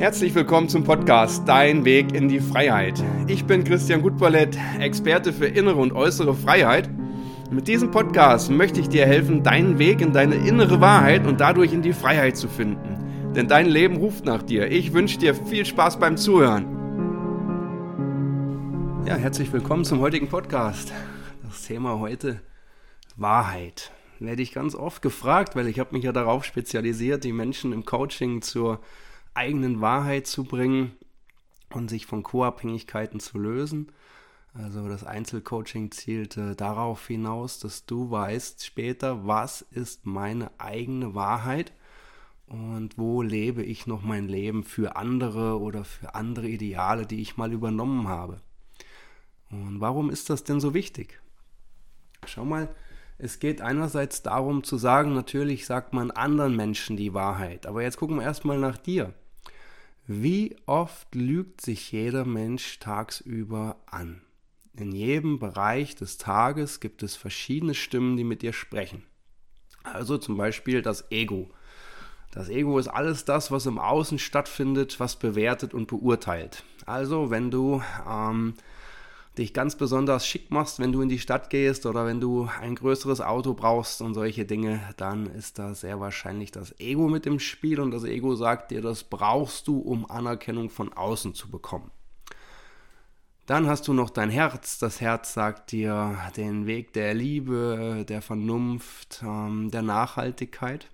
Herzlich willkommen zum Podcast Dein Weg in die Freiheit. Ich bin Christian Gutballett, Experte für innere und äußere Freiheit. Mit diesem Podcast möchte ich dir helfen, deinen Weg in deine innere Wahrheit und dadurch in die Freiheit zu finden. Denn dein Leben ruft nach dir. Ich wünsche dir viel Spaß beim Zuhören. Ja, herzlich willkommen zum heutigen Podcast. Das Thema heute Wahrheit. Werde ich ganz oft gefragt, weil ich habe mich ja darauf spezialisiert, die Menschen im Coaching zur eigenen Wahrheit zu bringen und sich von Co-Abhängigkeiten zu lösen. Also das Einzelcoaching zielte darauf hinaus, dass du weißt später, was ist meine eigene Wahrheit und wo lebe ich noch mein Leben für andere oder für andere Ideale, die ich mal übernommen habe. Und warum ist das denn so wichtig? Schau mal, es geht einerseits darum zu sagen, natürlich sagt man anderen Menschen die Wahrheit, aber jetzt gucken wir erstmal nach dir. Wie oft lügt sich jeder Mensch tagsüber an? In jedem Bereich des Tages gibt es verschiedene Stimmen, die mit dir sprechen. Also zum Beispiel das Ego. Das Ego ist alles das, was im Außen stattfindet, was bewertet und beurteilt. Also wenn du ähm, dich ganz besonders schick machst, wenn du in die Stadt gehst oder wenn du ein größeres Auto brauchst und solche Dinge, dann ist da sehr wahrscheinlich das Ego mit im Spiel und das Ego sagt dir, das brauchst du, um Anerkennung von außen zu bekommen. Dann hast du noch dein Herz. Das Herz sagt dir den Weg der Liebe, der Vernunft, ähm, der Nachhaltigkeit.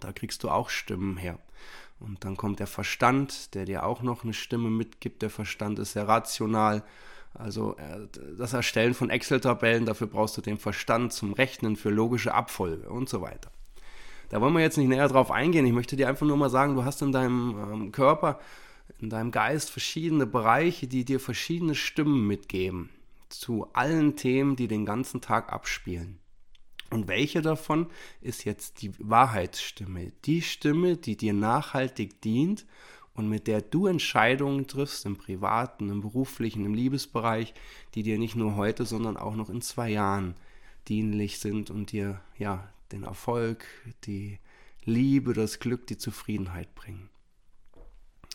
Da kriegst du auch Stimmen her. Und dann kommt der Verstand, der dir auch noch eine Stimme mitgibt. Der Verstand ist sehr rational also äh, das Erstellen von Excel-Tabellen, dafür brauchst du den Verstand zum Rechnen für logische Abfolge und so weiter. Da wollen wir jetzt nicht näher drauf eingehen. Ich möchte dir einfach nur mal sagen, du hast in deinem ähm, Körper, in deinem Geist verschiedene Bereiche, die dir verschiedene Stimmen mitgeben zu allen Themen, die den ganzen Tag abspielen. Und welche davon ist jetzt die Wahrheitsstimme? Die Stimme, die dir nachhaltig dient und mit der du Entscheidungen triffst im privaten, im beruflichen, im Liebesbereich, die dir nicht nur heute, sondern auch noch in zwei Jahren dienlich sind und dir ja den Erfolg, die Liebe, das Glück, die Zufriedenheit bringen.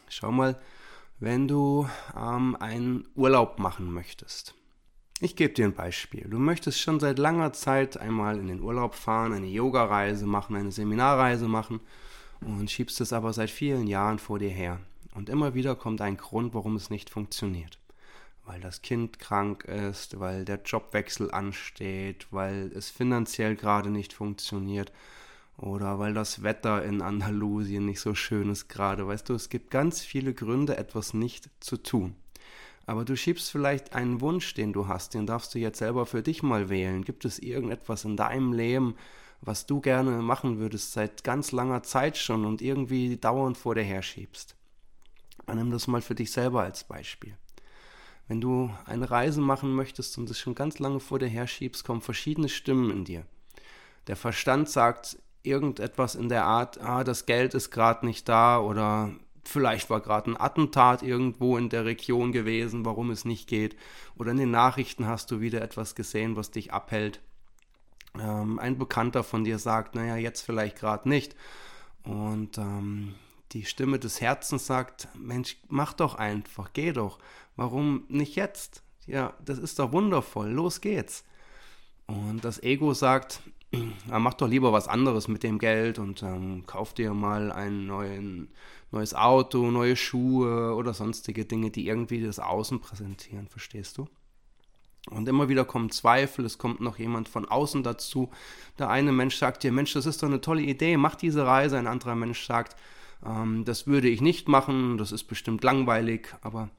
Schau mal, wenn du ähm, einen Urlaub machen möchtest. Ich gebe dir ein Beispiel. Du möchtest schon seit langer Zeit einmal in den Urlaub fahren, eine Yoga-Reise machen, eine Seminarreise machen und schiebst es aber seit vielen Jahren vor dir her. Und immer wieder kommt ein Grund, warum es nicht funktioniert. Weil das Kind krank ist, weil der Jobwechsel ansteht, weil es finanziell gerade nicht funktioniert oder weil das Wetter in Andalusien nicht so schön ist gerade. Weißt du, es gibt ganz viele Gründe, etwas nicht zu tun. Aber du schiebst vielleicht einen Wunsch, den du hast, den darfst du jetzt selber für dich mal wählen. Gibt es irgendetwas in deinem Leben, was du gerne machen würdest seit ganz langer Zeit schon und irgendwie dauernd vor dir herschiebst. Nimm das mal für dich selber als Beispiel. Wenn du eine Reise machen möchtest und es schon ganz lange vor dir herschiebst, kommen verschiedene Stimmen in dir. Der Verstand sagt irgendetwas in der Art, ah, das Geld ist gerade nicht da oder vielleicht war gerade ein Attentat irgendwo in der Region gewesen, warum es nicht geht. Oder in den Nachrichten hast du wieder etwas gesehen, was dich abhält ähm, ein Bekannter von dir sagt, naja, jetzt vielleicht gerade nicht. Und ähm, die Stimme des Herzens sagt, Mensch, mach doch einfach, geh doch. Warum nicht jetzt? Ja, das ist doch wundervoll, los geht's. Und das Ego sagt, ja, mach doch lieber was anderes mit dem Geld und ähm, kauf dir mal ein neuen, neues Auto, neue Schuhe oder sonstige Dinge, die irgendwie das Außen präsentieren, verstehst du? Und immer wieder kommen Zweifel, es kommt noch jemand von außen dazu. Der eine Mensch sagt dir, Mensch, das ist doch eine tolle Idee, mach diese Reise. Ein anderer Mensch sagt, ähm, das würde ich nicht machen, das ist bestimmt langweilig. Aber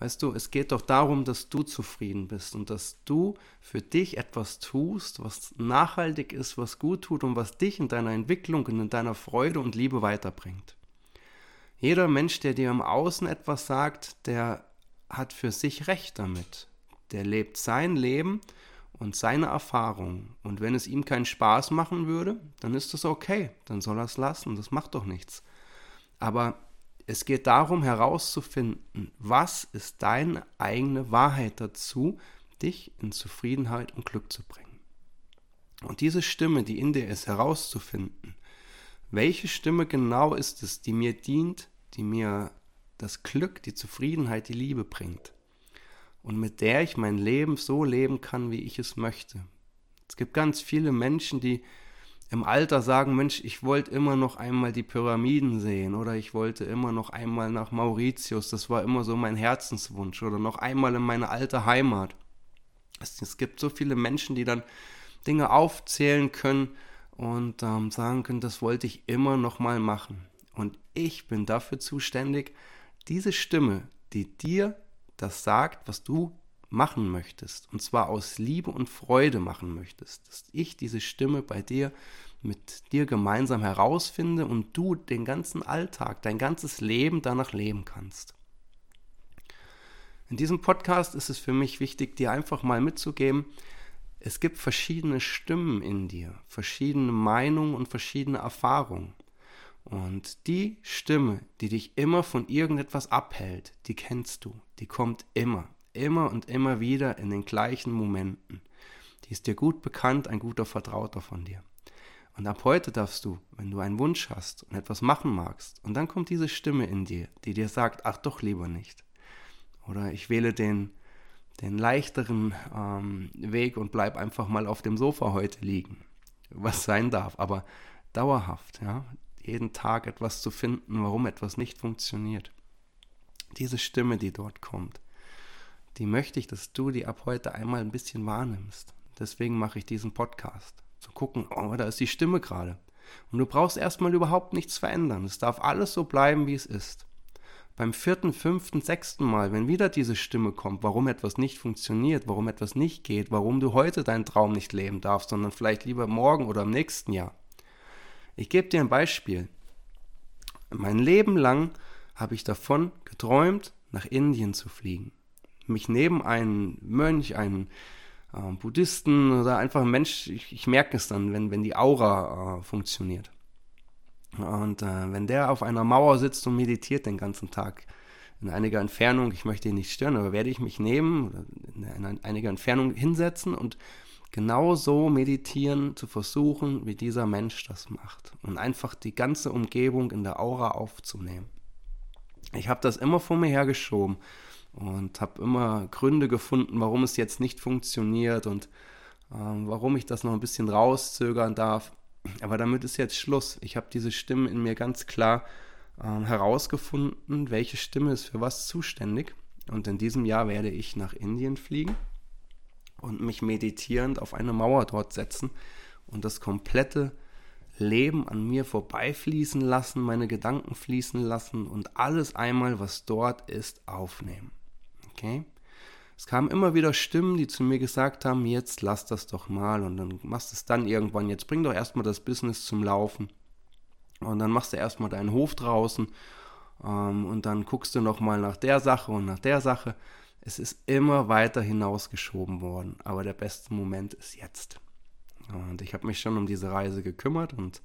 weißt du, es geht doch darum, dass du zufrieden bist und dass du für dich etwas tust, was nachhaltig ist, was gut tut und was dich in deiner Entwicklung und in deiner Freude und Liebe weiterbringt. Jeder Mensch, der dir im Außen etwas sagt, der hat für sich Recht damit der lebt sein Leben und seine Erfahrungen. Und wenn es ihm keinen Spaß machen würde, dann ist das okay, dann soll er es lassen, das macht doch nichts. Aber es geht darum herauszufinden, was ist deine eigene Wahrheit dazu, dich in Zufriedenheit und Glück zu bringen. Und diese Stimme, die in dir ist, herauszufinden, welche Stimme genau ist es, die mir dient, die mir das Glück, die Zufriedenheit, die Liebe bringt. Und mit der ich mein Leben so leben kann, wie ich es möchte. Es gibt ganz viele Menschen, die im Alter sagen, Mensch, ich wollte immer noch einmal die Pyramiden sehen oder ich wollte immer noch einmal nach Mauritius, das war immer so mein Herzenswunsch oder noch einmal in meine alte Heimat. Es, es gibt so viele Menschen, die dann Dinge aufzählen können und ähm, sagen können, das wollte ich immer noch mal machen. Und ich bin dafür zuständig, diese Stimme, die dir das sagt, was du machen möchtest, und zwar aus Liebe und Freude machen möchtest, dass ich diese Stimme bei dir mit dir gemeinsam herausfinde und du den ganzen Alltag, dein ganzes Leben danach leben kannst. In diesem Podcast ist es für mich wichtig, dir einfach mal mitzugeben, es gibt verschiedene Stimmen in dir, verschiedene Meinungen und verschiedene Erfahrungen. Und die Stimme, die dich immer von irgendetwas abhält, die kennst du, die kommt immer immer und immer wieder in den gleichen Momenten. Die ist dir gut bekannt, ein guter Vertrauter von dir. Und ab heute darfst du, wenn du einen Wunsch hast und etwas machen magst, und dann kommt diese Stimme in dir, die dir sagt, ach doch lieber nicht. Oder ich wähle den, den leichteren ähm, Weg und bleib einfach mal auf dem Sofa heute liegen. Was sein darf, aber dauerhaft, ja. Jeden Tag etwas zu finden, warum etwas nicht funktioniert. Diese Stimme, die dort kommt, die möchte ich, dass du die ab heute einmal ein bisschen wahrnimmst. Deswegen mache ich diesen Podcast. Zu gucken, oh, da ist die Stimme gerade. Und du brauchst erstmal überhaupt nichts verändern. Es darf alles so bleiben, wie es ist. Beim vierten, fünften, sechsten Mal, wenn wieder diese Stimme kommt, warum etwas nicht funktioniert, warum etwas nicht geht, warum du heute deinen Traum nicht leben darfst, sondern vielleicht lieber morgen oder im nächsten Jahr. Ich gebe dir ein Beispiel. Mein Leben lang habe ich davon geträumt, nach Indien zu fliegen mich neben einen Mönch, einen äh, Buddhisten oder einfach ein Mensch, ich, ich merke es dann, wenn, wenn die Aura äh, funktioniert. Und äh, wenn der auf einer Mauer sitzt und meditiert den ganzen Tag, in einiger Entfernung, ich möchte ihn nicht stören, aber werde ich mich nehmen, in, in einiger Entfernung hinsetzen und genau so meditieren, zu versuchen, wie dieser Mensch das macht. Und einfach die ganze Umgebung in der Aura aufzunehmen. Ich habe das immer vor mir hergeschoben und habe immer Gründe gefunden, warum es jetzt nicht funktioniert und äh, warum ich das noch ein bisschen rauszögern darf. Aber damit ist jetzt Schluss. Ich habe diese Stimme in mir ganz klar äh, herausgefunden, welche Stimme ist für was zuständig. Und in diesem Jahr werde ich nach Indien fliegen und mich meditierend auf eine Mauer dort setzen und das komplette Leben an mir vorbeifließen lassen, meine Gedanken fließen lassen und alles einmal, was dort ist, aufnehmen. Okay? Es kamen immer wieder Stimmen, die zu mir gesagt haben, jetzt lass das doch mal und dann machst du es dann irgendwann, jetzt bring doch erstmal das Business zum Laufen und dann machst du erstmal deinen Hof draußen ähm, und dann guckst du nochmal nach der Sache und nach der Sache. Es ist immer weiter hinausgeschoben worden, aber der beste Moment ist jetzt. Und ich habe mich schon um diese Reise gekümmert und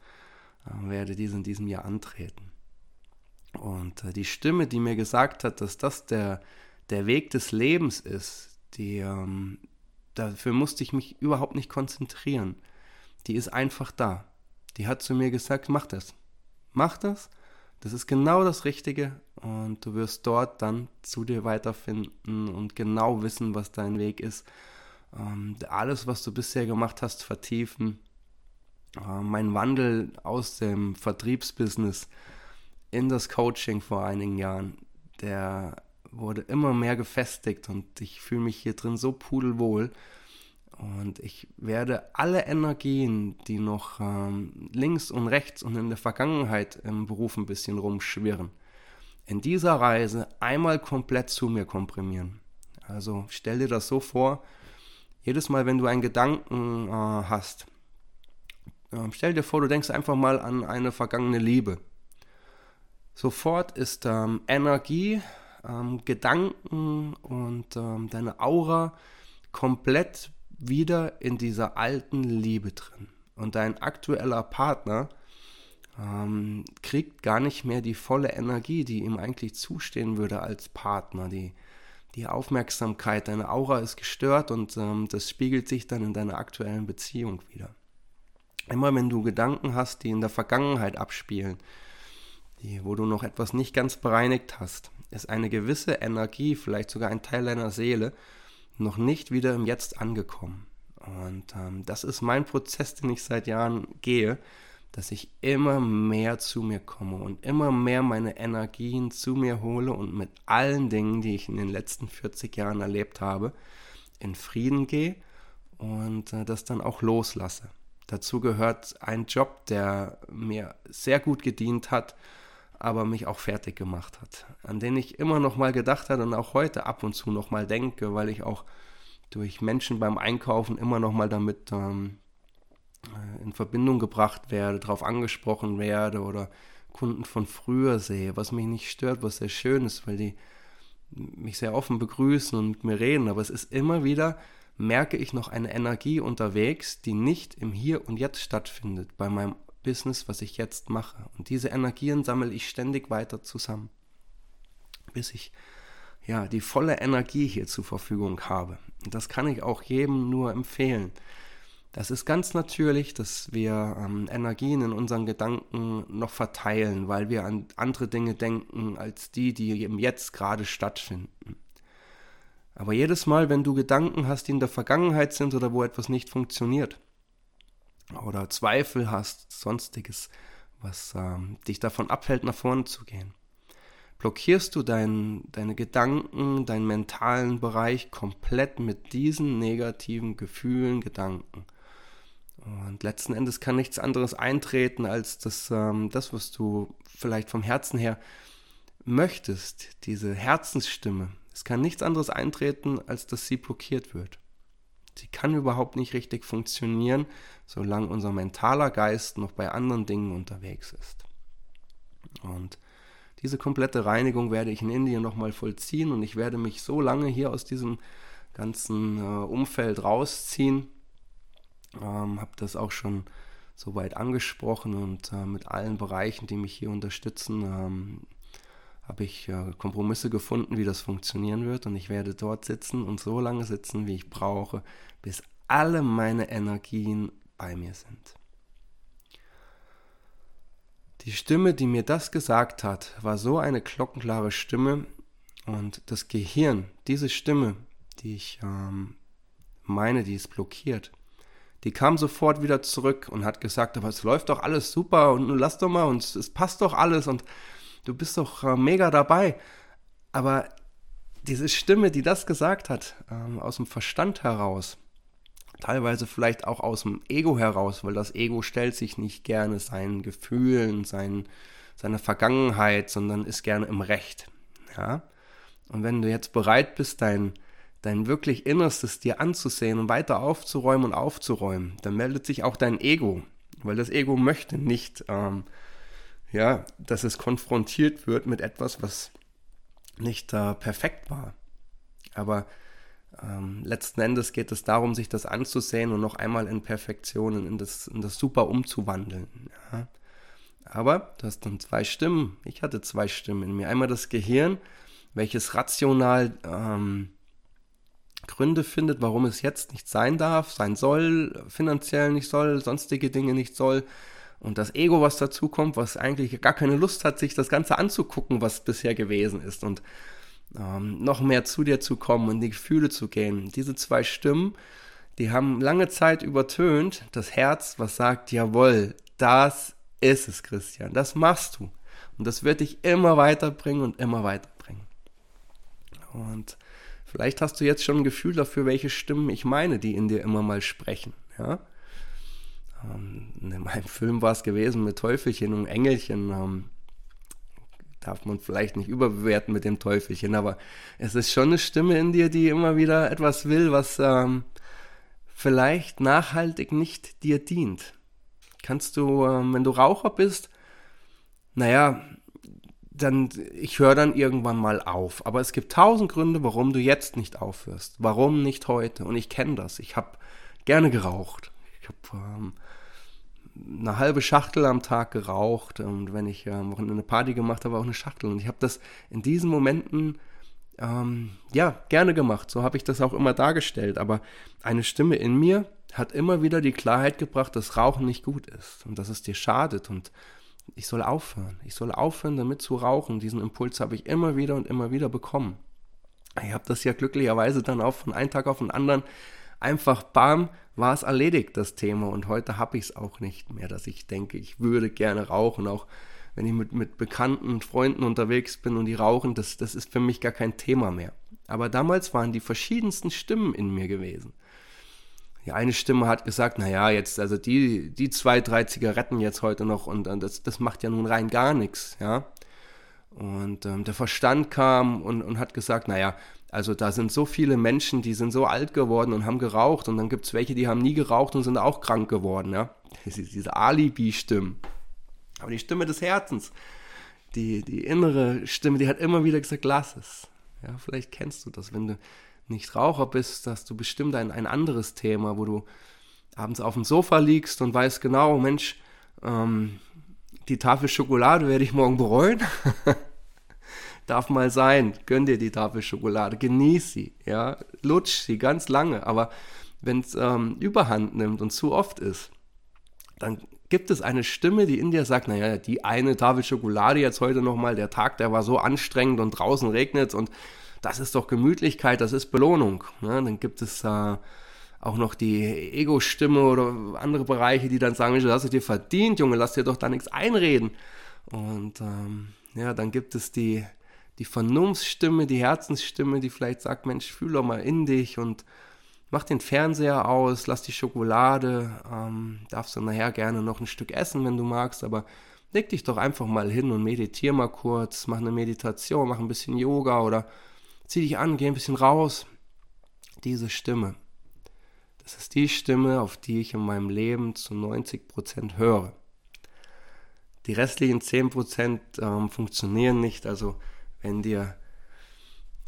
äh, werde diese in diesem Jahr antreten. Und äh, die Stimme, die mir gesagt hat, dass das der der Weg des Lebens ist, die, ähm, dafür musste ich mich überhaupt nicht konzentrieren. Die ist einfach da. Die hat zu mir gesagt, mach das. Mach das. Das ist genau das Richtige und du wirst dort dann zu dir weiterfinden und genau wissen, was dein Weg ist. Ähm, alles, was du bisher gemacht hast, vertiefen. Äh, mein Wandel aus dem Vertriebsbusiness in das Coaching vor einigen Jahren, der wurde immer mehr gefestigt und ich fühle mich hier drin so pudelwohl. Und ich werde alle Energien, die noch ähm, links und rechts und in der Vergangenheit im Beruf ein bisschen rumschwirren, in dieser Reise einmal komplett zu mir komprimieren. Also stell dir das so vor, jedes Mal, wenn du einen Gedanken äh, hast, äh, stell dir vor, du denkst einfach mal an eine vergangene Liebe. Sofort ist ähm, Energie ähm, Gedanken und ähm, deine Aura komplett wieder in dieser alten Liebe drin. Und dein aktueller Partner ähm, kriegt gar nicht mehr die volle Energie, die ihm eigentlich zustehen würde als Partner. Die, die Aufmerksamkeit, deine Aura ist gestört und ähm, das spiegelt sich dann in deiner aktuellen Beziehung wieder. Immer wenn du Gedanken hast, die in der Vergangenheit abspielen, die, wo du noch etwas nicht ganz bereinigt hast, ist eine gewisse Energie, vielleicht sogar ein Teil deiner Seele, noch nicht wieder im Jetzt angekommen. Und ähm, das ist mein Prozess, den ich seit Jahren gehe, dass ich immer mehr zu mir komme und immer mehr meine Energien zu mir hole und mit allen Dingen, die ich in den letzten 40 Jahren erlebt habe, in Frieden gehe und äh, das dann auch loslasse. Dazu gehört ein Job, der mir sehr gut gedient hat, aber mich auch fertig gemacht hat, an den ich immer noch mal gedacht habe und auch heute ab und zu noch mal denke, weil ich auch durch Menschen beim Einkaufen immer noch mal damit ähm, äh, in Verbindung gebracht werde, darauf angesprochen werde oder Kunden von früher sehe, was mich nicht stört, was sehr schön ist, weil die mich sehr offen begrüßen und mit mir reden, aber es ist immer wieder, merke ich noch eine Energie unterwegs, die nicht im Hier und Jetzt stattfindet, bei meinem Business, was ich jetzt mache. Und diese Energien sammle ich ständig weiter zusammen, bis ich ja die volle Energie hier zur Verfügung habe. Und das kann ich auch jedem nur empfehlen. Das ist ganz natürlich, dass wir ähm, Energien in unseren Gedanken noch verteilen, weil wir an andere Dinge denken als die, die im Jetzt gerade stattfinden. Aber jedes Mal, wenn du Gedanken hast, die in der Vergangenheit sind oder wo etwas nicht funktioniert, oder Zweifel hast, sonstiges, was ähm, dich davon abhält, nach vorne zu gehen, blockierst du dein, deine Gedanken, deinen mentalen Bereich komplett mit diesen negativen Gefühlen, Gedanken. Und letzten Endes kann nichts anderes eintreten, als das, ähm, das, was du vielleicht vom Herzen her möchtest, diese Herzensstimme. Es kann nichts anderes eintreten, als dass sie blockiert wird. Sie kann überhaupt nicht richtig funktionieren, solange unser mentaler Geist noch bei anderen Dingen unterwegs ist. Und diese komplette Reinigung werde ich in Indien nochmal vollziehen und ich werde mich so lange hier aus diesem ganzen äh, Umfeld rausziehen, ähm, habe das auch schon soweit angesprochen und äh, mit allen Bereichen, die mich hier unterstützen, ähm, habe ich äh, Kompromisse gefunden, wie das funktionieren wird. Und ich werde dort sitzen und so lange sitzen, wie ich brauche, bis alle meine Energien bei mir sind. Die Stimme, die mir das gesagt hat, war so eine glockenklare Stimme und das Gehirn, diese Stimme, die ich ähm, meine, die ist blockiert, die kam sofort wieder zurück und hat gesagt, aber es läuft doch alles super und lass doch mal und es passt doch alles und du bist doch äh, mega dabei. Aber diese Stimme, die das gesagt hat, ähm, aus dem Verstand heraus, teilweise vielleicht auch aus dem Ego heraus, weil das Ego stellt sich nicht gerne seinen Gefühlen, seinen, seiner Vergangenheit, sondern ist gerne im Recht. Ja? Und wenn du jetzt bereit bist, dein dein wirklich Innerstes dir anzusehen und weiter aufzuräumen und aufzuräumen, dann meldet sich auch dein Ego, weil das Ego möchte nicht, ähm, ja, dass es konfrontiert wird mit etwas, was nicht äh, perfekt war. Aber ähm, letzten Endes geht es darum, sich das anzusehen und noch einmal in Perfektionen, in das, in das Super umzuwandeln. Ja. Aber du hast dann zwei Stimmen. Ich hatte zwei Stimmen in mir. Einmal das Gehirn, welches rational ähm, Gründe findet, warum es jetzt nicht sein darf, sein soll, finanziell nicht soll, sonstige Dinge nicht soll. Und das Ego, was dazu kommt, was eigentlich gar keine Lust hat, sich das Ganze anzugucken, was bisher gewesen ist und ähm, noch mehr zu dir zu kommen und die Gefühle zu gehen. Diese zwei Stimmen, die haben lange Zeit übertönt das Herz, was sagt, jawohl, das ist es, Christian, das machst du. Und das wird dich immer weiterbringen und immer weiterbringen. Und Vielleicht hast du jetzt schon ein Gefühl dafür, welche Stimmen ich meine, die in dir immer mal sprechen. Ja? Ähm, in meinem Film war es gewesen mit Teufelchen und Engelchen. Ähm, darf man vielleicht nicht überbewerten mit dem Teufelchen, aber es ist schon eine Stimme in dir, die immer wieder etwas will, was ähm, vielleicht nachhaltig nicht dir dient. Kannst du, ähm, wenn du Raucher bist, naja, dann, ich höre dann irgendwann mal auf. Aber es gibt tausend Gründe, warum du jetzt nicht aufhörst. Warum nicht heute? Und ich kenne das. Ich habe gerne geraucht. Ich habe ähm, eine halbe Schachtel am Tag geraucht. Und wenn ich ähm, eine Party gemacht habe, auch eine Schachtel. Und ich habe das in diesen Momenten ähm, ja gerne gemacht. So habe ich das auch immer dargestellt. Aber eine Stimme in mir hat immer wieder die Klarheit gebracht, dass Rauchen nicht gut ist und dass es dir schadet und ich soll aufhören. Ich soll aufhören, damit zu rauchen. Diesen Impuls habe ich immer wieder und immer wieder bekommen. Ich habe das ja glücklicherweise dann auch von einem Tag auf den anderen einfach bam, war es erledigt, das Thema. Und heute habe ich es auch nicht mehr, dass ich denke, ich würde gerne rauchen. Auch wenn ich mit, mit bekannten Freunden unterwegs bin und die rauchen, das, das ist für mich gar kein Thema mehr. Aber damals waren die verschiedensten Stimmen in mir gewesen. Die eine Stimme hat gesagt, naja, jetzt, also die, die zwei, drei Zigaretten jetzt heute noch und, und das, das macht ja nun rein gar nichts, ja. Und ähm, der Verstand kam und, und hat gesagt, naja, also da sind so viele Menschen, die sind so alt geworden und haben geraucht und dann gibt es welche, die haben nie geraucht und sind auch krank geworden, ja. Diese Alibi-Stimmen. Aber die Stimme des Herzens, die, die innere Stimme, die hat immer wieder gesagt, lass es. Ja, vielleicht kennst du das, wenn du nicht Raucher bist, hast du bestimmt ein, ein anderes Thema, wo du abends auf dem Sofa liegst und weißt genau, Mensch, ähm, die Tafel Schokolade werde ich morgen bereuen. Darf mal sein, gönn dir die Tafel Schokolade, genieß sie, ja, lutsch sie ganz lange, aber wenn es ähm, überhand nimmt und zu oft ist, dann gibt es eine Stimme, die in dir sagt, naja, die eine Tafel Schokolade jetzt heute nochmal, der Tag, der war so anstrengend und draußen regnet und das ist doch Gemütlichkeit, das ist Belohnung. Ne? Dann gibt es äh, auch noch die Ego-Stimme oder andere Bereiche, die dann sagen, Mensch, das hast du dir verdient, Junge, lass dir doch da nichts einreden. Und ähm, ja, dann gibt es die, die Vernunftsstimme, die Herzensstimme, die vielleicht sagt, Mensch, fühl doch mal in dich und mach den Fernseher aus, lass die Schokolade, ähm, darfst du nachher gerne noch ein Stück essen, wenn du magst, aber leg dich doch einfach mal hin und meditiere mal kurz, mach eine Meditation, mach ein bisschen Yoga oder zieh dich an, geh ein bisschen raus. Diese Stimme, das ist die Stimme, auf die ich in meinem Leben zu 90% höre. Die restlichen 10% ähm, funktionieren nicht, also wenn dir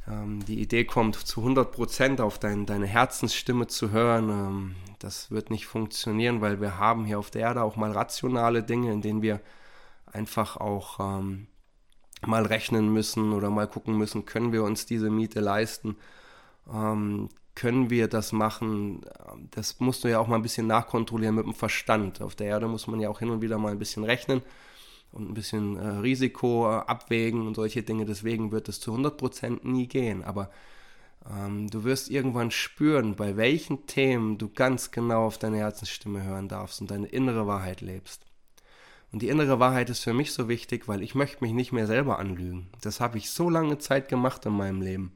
ähm, die Idee kommt, zu 100% auf dein, deine Herzensstimme zu hören, ähm, das wird nicht funktionieren, weil wir haben hier auf der Erde auch mal rationale Dinge, in denen wir einfach auch ähm, mal rechnen müssen oder mal gucken müssen, können wir uns diese Miete leisten? Ähm, können wir das machen? Das musst du ja auch mal ein bisschen nachkontrollieren mit dem Verstand. Auf der Erde muss man ja auch hin und wieder mal ein bisschen rechnen und ein bisschen äh, Risiko abwägen und solche Dinge. Deswegen wird es zu 100% nie gehen. Aber ähm, du wirst irgendwann spüren, bei welchen Themen du ganz genau auf deine Herzensstimme hören darfst und deine innere Wahrheit lebst. Und die innere Wahrheit ist für mich so wichtig, weil ich möchte mich nicht mehr selber anlügen. Das habe ich so lange Zeit gemacht in meinem Leben.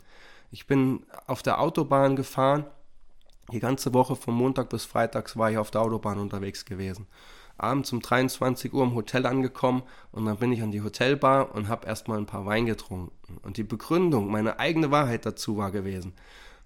Ich bin auf der Autobahn gefahren. Die ganze Woche von Montag bis Freitags war ich auf der Autobahn unterwegs gewesen. Abends um 23 Uhr im Hotel angekommen und dann bin ich an die Hotelbar und habe erstmal ein paar Wein getrunken. Und die Begründung, meine eigene Wahrheit dazu war gewesen.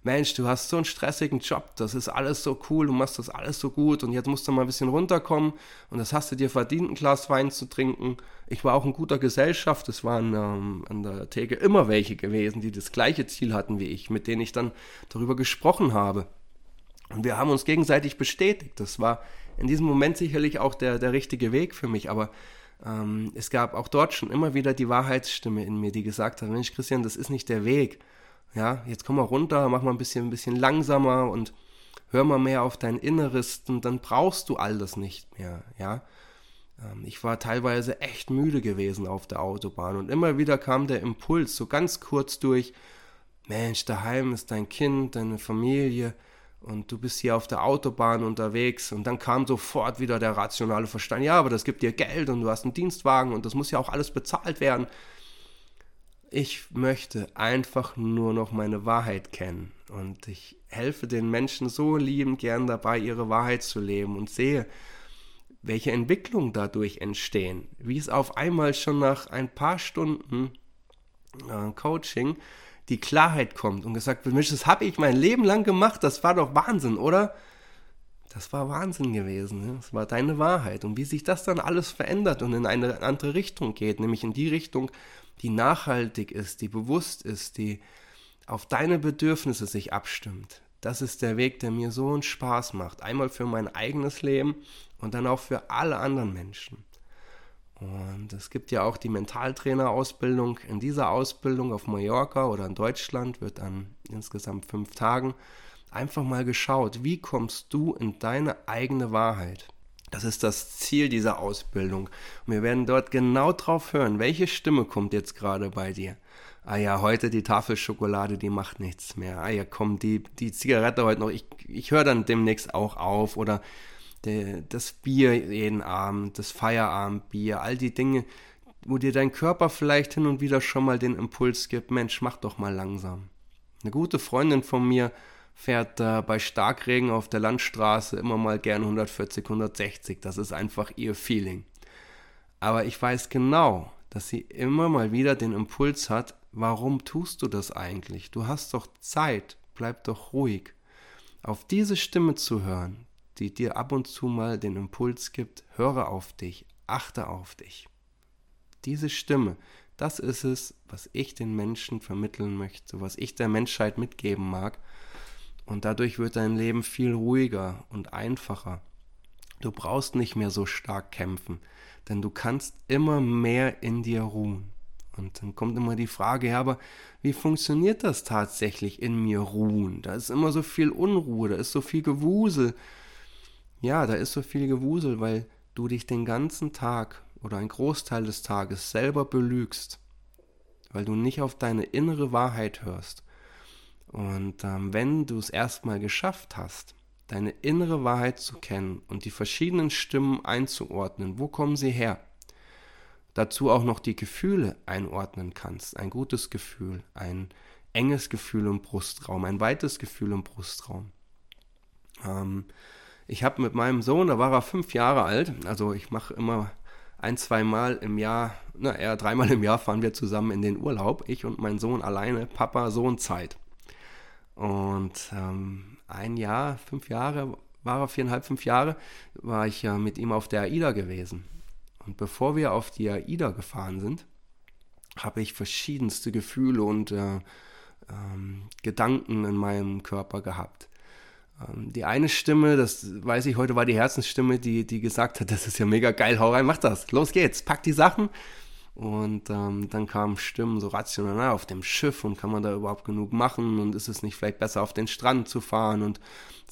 Mensch, du hast so einen stressigen Job, das ist alles so cool, du machst das alles so gut und jetzt musst du mal ein bisschen runterkommen und das hast du dir verdient, ein Glas Wein zu trinken. Ich war auch in guter Gesellschaft, es waren ähm, an der Theke immer welche gewesen, die das gleiche Ziel hatten wie ich, mit denen ich dann darüber gesprochen habe. Und wir haben uns gegenseitig bestätigt. Das war in diesem Moment sicherlich auch der, der richtige Weg für mich, aber ähm, es gab auch dort schon immer wieder die Wahrheitsstimme in mir, die gesagt hat, Mensch Christian, das ist nicht der Weg ja, jetzt komm mal runter, mach mal ein bisschen, ein bisschen langsamer und hör mal mehr auf dein Inneres und dann brauchst du all das nicht mehr, ja. Ähm, ich war teilweise echt müde gewesen auf der Autobahn und immer wieder kam der Impuls so ganz kurz durch, Mensch, daheim ist dein Kind, deine Familie und du bist hier auf der Autobahn unterwegs und dann kam sofort wieder der rationale Verstand, ja, aber das gibt dir Geld und du hast einen Dienstwagen und das muss ja auch alles bezahlt werden. Ich möchte einfach nur noch meine Wahrheit kennen und ich helfe den Menschen so liebend gern dabei, ihre Wahrheit zu leben und sehe, welche Entwicklungen dadurch entstehen, wie es auf einmal schon nach ein paar Stunden äh, Coaching die Klarheit kommt und gesagt wird, Mensch, das habe ich mein Leben lang gemacht, das war doch Wahnsinn, oder? Das war Wahnsinn gewesen, ne? das war deine Wahrheit und wie sich das dann alles verändert und in eine andere Richtung geht, nämlich in die Richtung, die nachhaltig ist, die bewusst ist, die auf deine Bedürfnisse sich abstimmt. Das ist der Weg, der mir so einen Spaß macht. Einmal für mein eigenes Leben und dann auch für alle anderen Menschen. Und es gibt ja auch die Mentaltrainer-Ausbildung. In dieser Ausbildung auf Mallorca oder in Deutschland wird an insgesamt fünf Tagen einfach mal geschaut, wie kommst du in deine eigene Wahrheit. Das ist das Ziel dieser Ausbildung. Und wir werden dort genau drauf hören, welche Stimme kommt jetzt gerade bei dir. Ah ja, heute die Tafel Schokolade, die macht nichts mehr. Ah ja, komm, die, die Zigarette heute noch, ich, ich höre dann demnächst auch auf. Oder das Bier jeden Abend, das Feierabendbier, all die Dinge, wo dir dein Körper vielleicht hin und wieder schon mal den Impuls gibt, Mensch, mach doch mal langsam. Eine gute Freundin von mir fährt äh, bei Starkregen auf der Landstraße immer mal gern 140, 160. Das ist einfach ihr Feeling. Aber ich weiß genau, dass sie immer mal wieder den Impuls hat, warum tust du das eigentlich? Du hast doch Zeit, bleib doch ruhig. Auf diese Stimme zu hören, die dir ab und zu mal den Impuls gibt, höre auf dich, achte auf dich. Diese Stimme, das ist es, was ich den Menschen vermitteln möchte, was ich der Menschheit mitgeben mag. Und dadurch wird dein Leben viel ruhiger und einfacher. Du brauchst nicht mehr so stark kämpfen, denn du kannst immer mehr in dir ruhen. Und dann kommt immer die Frage, ja, aber wie funktioniert das tatsächlich in mir ruhen? Da ist immer so viel Unruhe, da ist so viel Gewusel. Ja, da ist so viel Gewusel, weil du dich den ganzen Tag oder einen Großteil des Tages selber belügst, weil du nicht auf deine innere Wahrheit hörst. Und ähm, wenn du es erstmal geschafft hast, deine innere Wahrheit zu kennen und die verschiedenen Stimmen einzuordnen, wo kommen sie her? Dazu auch noch die Gefühle einordnen kannst, ein gutes Gefühl, ein enges Gefühl im Brustraum, ein weites Gefühl im Brustraum. Ähm, ich habe mit meinem Sohn, da war er fünf Jahre alt, also ich mache immer ein, zwei Mal im Jahr, na eher dreimal im Jahr fahren wir zusammen in den Urlaub, ich und mein Sohn alleine, Papa, Sohn Zeit. Und ähm, ein Jahr, fünf Jahre, war er viereinhalb, fünf Jahre, war ich ja mit ihm auf der AIDA gewesen. Und bevor wir auf die AIDA gefahren sind, habe ich verschiedenste Gefühle und äh, ähm, Gedanken in meinem Körper gehabt. Ähm, die eine Stimme, das weiß ich heute, war die Herzensstimme, die, die gesagt hat, das ist ja mega geil, hau rein, mach das, los geht's, pack die Sachen. Und ähm, dann kamen Stimmen so rational, na, auf dem Schiff und kann man da überhaupt genug machen und ist es nicht vielleicht besser auf den Strand zu fahren und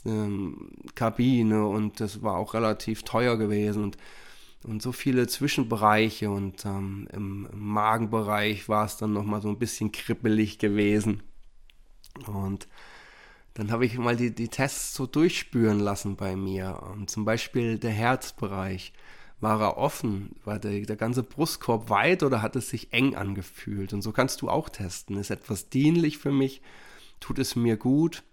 ähm, Kabine und das war auch relativ teuer gewesen und, und so viele Zwischenbereiche und ähm, im, im Magenbereich war es dann nochmal so ein bisschen kribbelig gewesen. Und dann habe ich mal die, die Tests so durchspüren lassen bei mir. Und zum Beispiel der Herzbereich. War er offen? War der, der ganze Brustkorb weit oder hat es sich eng angefühlt? Und so kannst du auch testen. Ist etwas dienlich für mich? Tut es mir gut?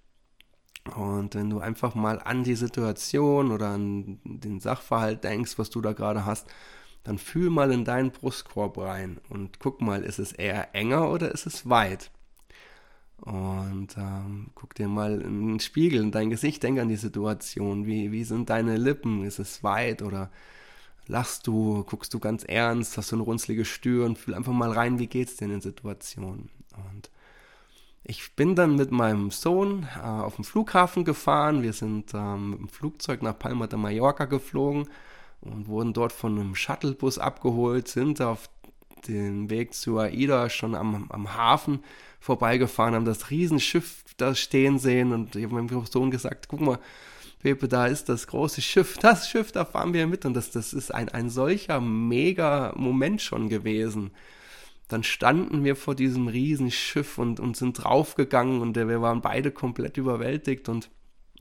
Und wenn du einfach mal an die Situation oder an den Sachverhalt denkst, was du da gerade hast, dann fühl mal in deinen Brustkorb rein und guck mal, ist es eher enger oder ist es weit? Und ähm, guck dir mal in den Spiegel, in dein Gesicht, denk an die Situation. Wie, wie sind deine Lippen? Ist es weit oder lachst du? Guckst du ganz ernst? Hast du eine runzlige Stirn? Fühl einfach mal rein, wie geht's dir in den Situationen? Und ich bin dann mit meinem Sohn äh, auf den Flughafen gefahren. Wir sind ähm, mit dem Flugzeug nach Palma de Mallorca geflogen und wurden dort von einem Shuttlebus abgeholt, sind auf den Weg zu AIDA schon am, am Hafen vorbeigefahren, haben das Riesenschiff da stehen sehen und ich habe meinem Sohn gesagt, guck mal, Pepe, da ist das große Schiff, das Schiff, da fahren wir mit und das, das ist ein, ein solcher mega Moment schon gewesen. Dann standen wir vor diesem Riesenschiff und, und sind draufgegangen und wir waren beide komplett überwältigt und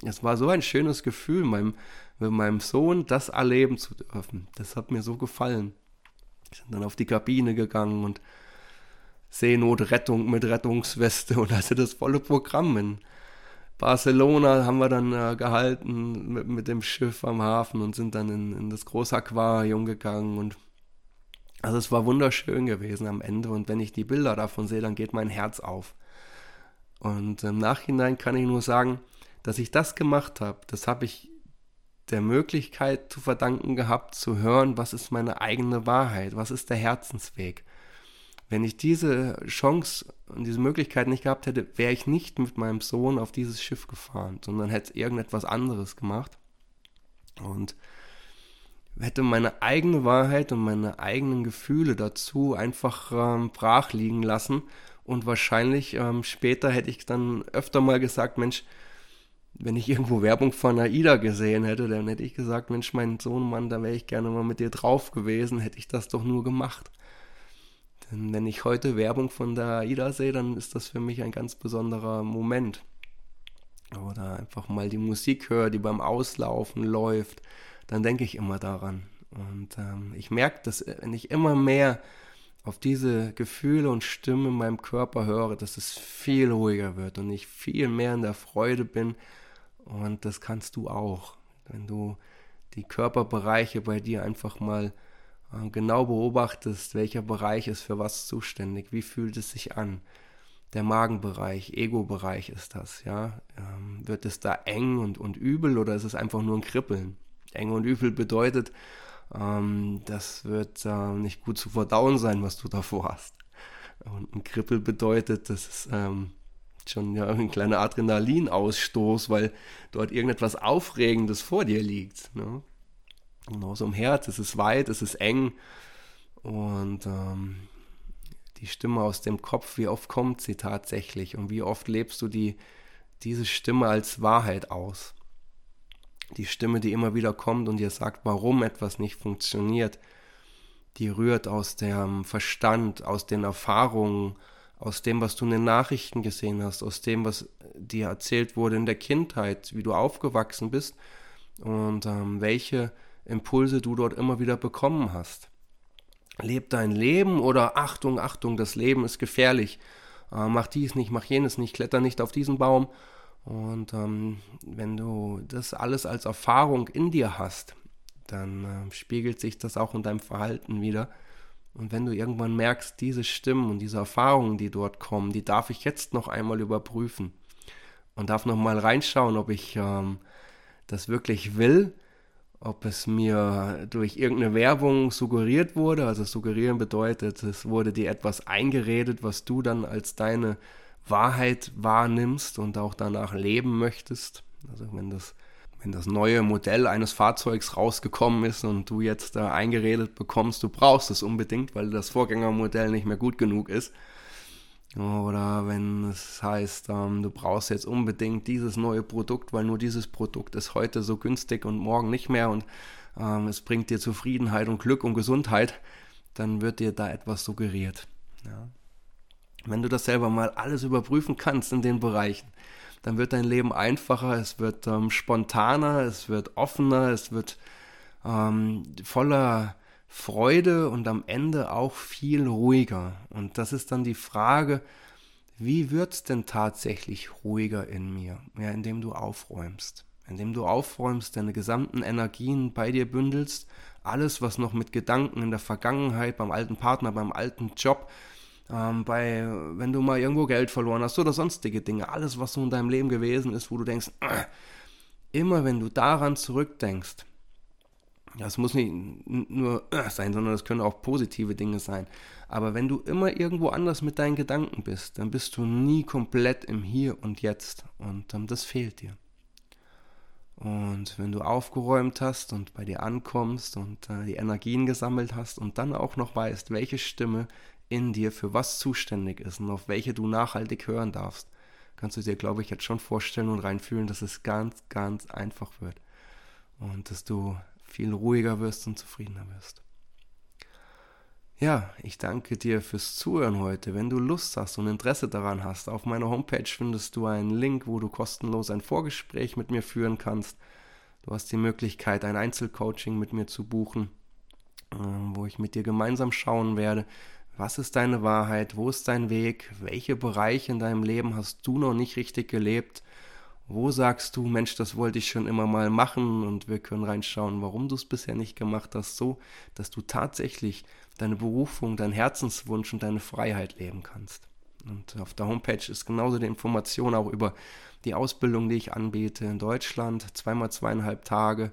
es war so ein schönes Gefühl, meinem, mit meinem Sohn das erleben zu dürfen. Das hat mir so gefallen. Wir sind dann auf die Kabine gegangen und Seenotrettung mit Rettungsweste und also das volle Programm. In Barcelona haben wir dann äh, gehalten mit, mit, dem Schiff am Hafen und sind dann in, in das große Aquarium gegangen und also es war wunderschön gewesen am Ende und wenn ich die Bilder davon sehe, dann geht mein Herz auf. Und im Nachhinein kann ich nur sagen, dass ich das gemacht habe, das habe ich der Möglichkeit zu verdanken gehabt, zu hören, was ist meine eigene Wahrheit, was ist der Herzensweg. Wenn ich diese Chance und diese Möglichkeit nicht gehabt hätte, wäre ich nicht mit meinem Sohn auf dieses Schiff gefahren, sondern hätte irgendetwas anderes gemacht. Und hätte meine eigene Wahrheit und meine eigenen Gefühle dazu einfach ähm, brach liegen lassen. Und wahrscheinlich ähm, später hätte ich dann öfter mal gesagt, Mensch, wenn ich irgendwo Werbung von AIDA gesehen hätte, dann hätte ich gesagt, Mensch, mein Sohn, Mann, da wäre ich gerne mal mit dir drauf gewesen, hätte ich das doch nur gemacht. Wenn ich heute Werbung von der AIDA sehe, dann ist das für mich ein ganz besonderer Moment. Oder einfach mal die Musik höre, die beim Auslaufen läuft, dann denke ich immer daran. Und ähm, ich merke, dass wenn ich immer mehr auf diese Gefühle und Stimmen in meinem Körper höre, dass es viel ruhiger wird und ich viel mehr in der Freude bin. Und das kannst du auch, wenn du die Körperbereiche bei dir einfach mal äh, genau beobachtest, welcher Bereich ist für was zuständig, wie fühlt es sich an. Der Magenbereich, Ego-Bereich ist das, ja. Ähm, wird es da eng und, und übel oder ist es einfach nur ein Kribbeln? Eng und übel bedeutet, ähm, das wird äh, nicht gut zu verdauen sein, was du davor hast. Und ein Kribbel bedeutet, das ist ähm, schon ja, ein kleiner Adrenalinausstoß, weil dort irgendetwas Aufregendes vor dir liegt. Ne? Genauso im Herz, es ist weit, es ist eng und ähm, die Stimme aus dem Kopf, wie oft kommt sie tatsächlich und wie oft lebst du die, diese Stimme als Wahrheit aus? die Stimme, die immer wieder kommt und dir sagt, warum etwas nicht funktioniert, die rührt aus dem Verstand, aus den Erfahrungen, aus dem, was du in den Nachrichten gesehen hast, aus dem, was dir erzählt wurde in der Kindheit, wie du aufgewachsen bist und ähm, welche Impulse du dort immer wieder bekommen hast. Leb dein Leben oder Achtung, Achtung, das Leben ist gefährlich. Äh, mach dies nicht, mach jenes nicht, kletter nicht auf diesen Baum und ähm, wenn du das alles als Erfahrung in dir hast, dann äh, spiegelt sich das auch in deinem Verhalten wieder. Und wenn du irgendwann merkst, diese Stimmen und diese Erfahrungen, die dort kommen, die darf ich jetzt noch einmal überprüfen und darf noch mal reinschauen, ob ich ähm, das wirklich will, ob es mir durch irgendeine Werbung suggeriert wurde. Also suggerieren bedeutet, es wurde dir etwas eingeredet, was du dann als deine Wahrheit wahrnimmst und auch danach leben möchtest. Also wenn das, wenn das neue Modell eines Fahrzeugs rausgekommen ist und du jetzt da eingeredet bekommst, du brauchst es unbedingt, weil das Vorgängermodell nicht mehr gut genug ist. Oder wenn es heißt, ähm, du brauchst jetzt unbedingt dieses neue Produkt, weil nur dieses Produkt ist heute so günstig und morgen nicht mehr und ähm, es bringt dir Zufriedenheit und Glück und Gesundheit, dann wird dir da etwas suggeriert. Ja. Wenn du das selber mal alles überprüfen kannst in den Bereichen, dann wird dein Leben einfacher, es wird ähm, spontaner, es wird offener, es wird ähm, voller Freude und am Ende auch viel ruhiger. Und das ist dann die Frage, wie wird es denn tatsächlich ruhiger in mir? Ja, indem du aufräumst. Indem du aufräumst, deine gesamten Energien bei dir bündelst, alles, was noch mit Gedanken in der Vergangenheit, beim alten Partner, beim alten Job, ähm, bei, wenn du mal irgendwo Geld verloren hast oder sonstige Dinge, alles, was so in deinem Leben gewesen ist, wo du denkst, äh, immer wenn du daran zurückdenkst, das muss nicht nur sein, sondern das können auch positive Dinge sein. Aber wenn du immer irgendwo anders mit deinen Gedanken bist, dann bist du nie komplett im Hier und Jetzt. Und ähm, das fehlt dir. Und wenn du aufgeräumt hast und bei dir ankommst und äh, die Energien gesammelt hast und dann auch noch weißt, welche Stimme in dir für was zuständig ist und auf welche du nachhaltig hören darfst, kannst du dir, glaube ich, jetzt schon vorstellen und reinfühlen, dass es ganz, ganz einfach wird und dass du viel ruhiger wirst und zufriedener wirst. Ja, ich danke dir fürs Zuhören heute. Wenn du Lust hast und Interesse daran hast, auf meiner Homepage findest du einen Link, wo du kostenlos ein Vorgespräch mit mir führen kannst. Du hast die Möglichkeit, ein Einzelcoaching mit mir zu buchen, äh, wo ich mit dir gemeinsam schauen werde, was ist deine Wahrheit? Wo ist dein Weg? Welche Bereiche in deinem Leben hast du noch nicht richtig gelebt? Wo sagst du, Mensch, das wollte ich schon immer mal machen und wir können reinschauen, warum du es bisher nicht gemacht hast, so dass du tatsächlich deine Berufung, deinen Herzenswunsch und deine Freiheit leben kannst. Und auf der Homepage ist genauso die Information auch über die Ausbildung, die ich anbiete in Deutschland, zweimal zweieinhalb Tage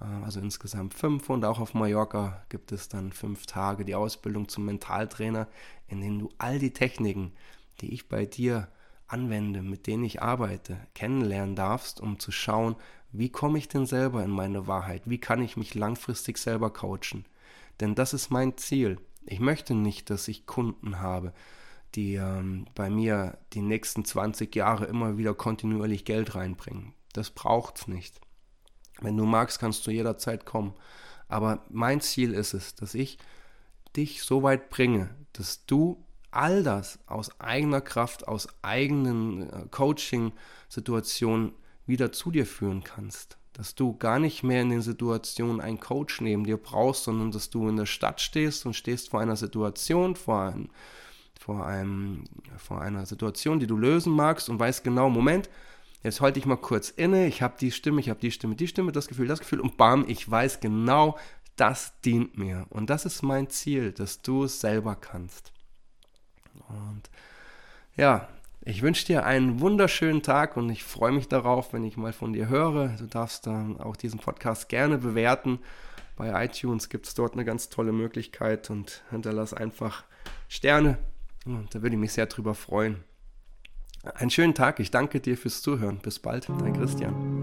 äh, also insgesamt fünf. Und auch auf Mallorca gibt es dann fünf Tage die Ausbildung zum Mentaltrainer, in denen du all die Techniken, die ich bei dir anwende, mit denen ich arbeite, kennenlernen darfst, um zu schauen, wie komme ich denn selber in meine Wahrheit? Wie kann ich mich langfristig selber coachen? Denn das ist mein Ziel. Ich möchte nicht, dass ich Kunden habe, die ähm, bei mir die nächsten 20 Jahre immer wieder kontinuierlich Geld reinbringen. Das braucht's nicht. Wenn du magst, kannst du jederzeit kommen. Aber mein Ziel ist es, dass ich dich so weit bringe, dass du all das aus eigener Kraft, aus eigenen äh, Coaching-Situationen wieder zu dir führen kannst. Dass du gar nicht mehr in den Situationen einen Coach neben dir brauchst, sondern dass du in der Stadt stehst und stehst vor einer Situation, vor, ein, vor, einem, vor einer Situation, die du lösen magst und weißt genau, Moment, jetzt halte ich mal kurz inne, ich habe die Stimme, ich habe die Stimme, die Stimme, das Gefühl, das Gefühl und bam, ich weiß genau, das dient mir. Und das ist mein Ziel, dass du es selber kannst. Und ja, ich wünsche dir einen wunderschönen Tag und ich freue mich darauf, wenn ich mal von dir höre. Du darfst dann auch diesen Podcast gerne bewerten. Bei iTunes gibt es dort eine ganz tolle Möglichkeit und hinterlass einfach Sterne. Und da würde ich mich sehr drüber freuen. Einen schönen Tag. Ich danke dir fürs Zuhören. Bis bald, dein Christian.